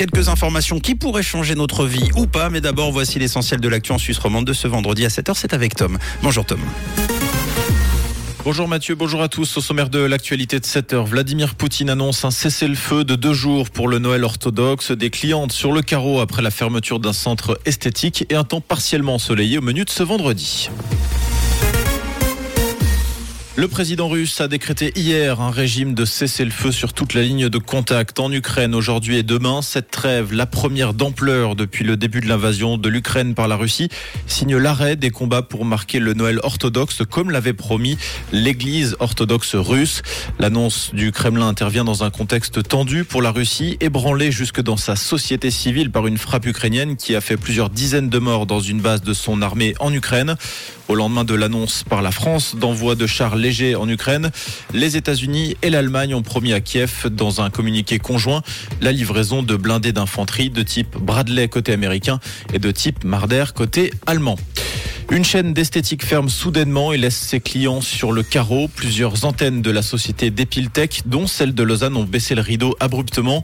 quelques informations qui pourraient changer notre vie ou pas. Mais d'abord, voici l'essentiel de l'actu en Suisse romande de ce vendredi à 7h. C'est avec Tom. Bonjour Tom. Bonjour Mathieu, bonjour à tous. Au sommaire de l'actualité de 7 heures, Vladimir Poutine annonce un cessez-le-feu de deux jours pour le Noël orthodoxe, des clientes sur le carreau après la fermeture d'un centre esthétique et un temps partiellement ensoleillé au menu de ce vendredi. Le président russe a décrété hier un régime de cessez-le-feu sur toute la ligne de contact en Ukraine aujourd'hui et demain. Cette trêve, la première d'ampleur depuis le début de l'invasion de l'Ukraine par la Russie, signe l'arrêt des combats pour marquer le Noël orthodoxe comme l'avait promis l'Église orthodoxe russe. L'annonce du Kremlin intervient dans un contexte tendu pour la Russie, ébranlée jusque dans sa société civile par une frappe ukrainienne qui a fait plusieurs dizaines de morts dans une base de son armée en Ukraine. Au lendemain de l'annonce par la France d'envoi de chars légers en Ukraine, les États-Unis et l'Allemagne ont promis à Kiev, dans un communiqué conjoint, la livraison de blindés d'infanterie de type Bradley côté américain et de type Marder côté allemand. Une chaîne d'esthétique ferme soudainement et laisse ses clients sur le carreau. Plusieurs antennes de la société Depiltech, dont celle de Lausanne, ont baissé le rideau abruptement.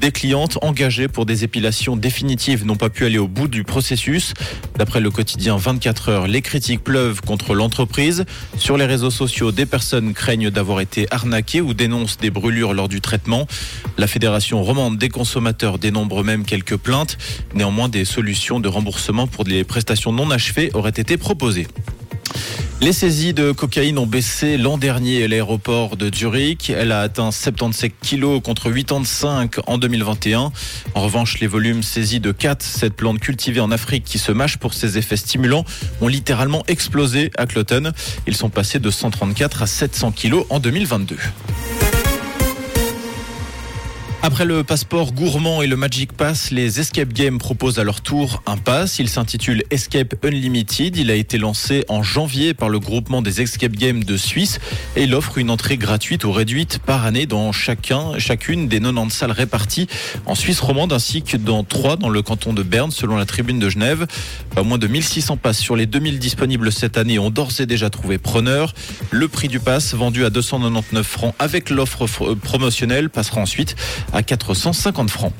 Des clientes engagées pour des épilations définitives n'ont pas pu aller au bout du processus. D'après le quotidien 24 heures, les critiques pleuvent contre l'entreprise. Sur les réseaux sociaux, des personnes craignent d'avoir été arnaquées ou dénoncent des brûlures lors du traitement. La Fédération romande des consommateurs dénombre même quelques plaintes. Néanmoins, des solutions de remboursement pour des prestations non achevées auraient été proposées. Les saisies de cocaïne ont baissé l'an dernier à l'aéroport de Zurich. Elle a atteint 77 kilos contre 85 en 2021. En revanche, les volumes saisis de 4, cette plante cultivée en Afrique qui se mâche pour ses effets stimulants, ont littéralement explosé à Cloton. Ils sont passés de 134 à 700 kilos en 2022. Après le passeport gourmand et le Magic Pass, les Escape Games proposent à leur tour un pass. Il s'intitule Escape Unlimited. Il a été lancé en janvier par le groupement des Escape Games de Suisse et il offre une entrée gratuite ou réduite par année dans chacun, chacune des 90 salles réparties en Suisse romande ainsi que dans trois dans le canton de Berne selon la tribune de Genève. Pas moins de 1600 passes sur les 2000 disponibles cette année ont d'ores et déjà trouvé preneur. Le prix du pass vendu à 299 francs avec l'offre promotionnelle passera ensuite à 450 francs.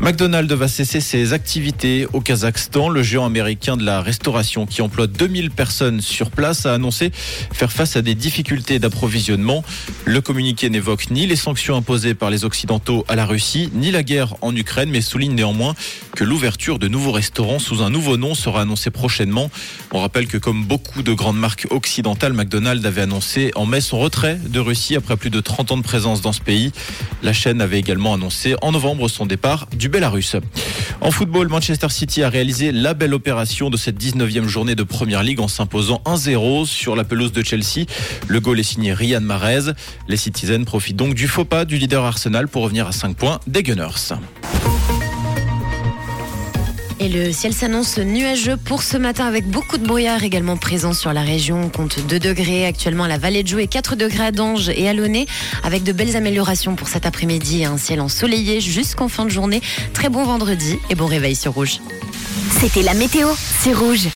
McDonald's va cesser ses activités au Kazakhstan. Le géant américain de la restauration qui emploie 2000 personnes sur place a annoncé faire face à des difficultés d'approvisionnement. Le communiqué n'évoque ni les sanctions imposées par les Occidentaux à la Russie, ni la guerre en Ukraine, mais souligne néanmoins que l'ouverture de nouveaux restaurants sous un nouveau nom sera annoncée prochainement. On rappelle que comme beaucoup de grandes marques occidentales, McDonald's avait annoncé en mai son retrait de Russie après plus de 30 ans de présence dans ce pays. La chaîne avait également annoncé en novembre son départ du Belarus. En football, Manchester City a réalisé la belle opération de cette 19e journée de Première Ligue en s'imposant 1-0 sur la pelouse de Chelsea. Le goal est signé Ryan Mahrez. Les Citizens profitent donc du faux pas du leader Arsenal pour revenir à 5 points des Gunners. Et le ciel s'annonce nuageux pour ce matin avec beaucoup de brouillard également présent sur la région. On compte 2 degrés actuellement à la vallée de Joux et 4 degrés à Dange et à Launay avec de belles améliorations pour cet après-midi. Un ciel ensoleillé jusqu'en fin de journée. Très bon vendredi et bon réveil sur Rouge. C'était la météo, c'est Rouge.